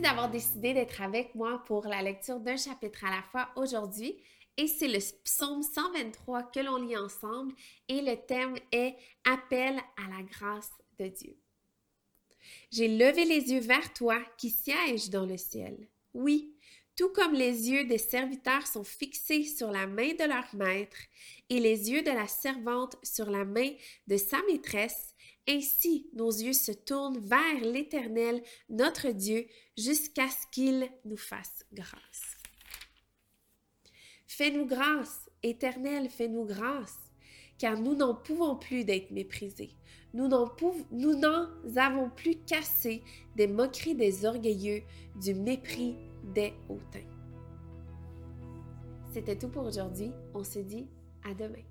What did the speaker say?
d'avoir décidé d'être avec moi pour la lecture d'un chapitre à la fois aujourd'hui. Et c'est le psaume 123 que l'on lit ensemble et le thème est Appel à la grâce de Dieu. J'ai levé les yeux vers toi qui sièges dans le ciel. Oui, tout comme les yeux des serviteurs sont fixés sur la main de leur maître et les yeux de la servante sur la main de sa maîtresse, ainsi nos yeux se tournent vers l'Éternel, notre Dieu, jusqu'à ce qu'il nous fasse grâce. Fais-nous grâce, Éternel, fais-nous grâce, car nous n'en pouvons plus d'être méprisés. Nous n'en, avons plus cassé des moqueries des orgueilleux, du mépris des hautains. C'était tout pour aujourd'hui. On se dit à demain.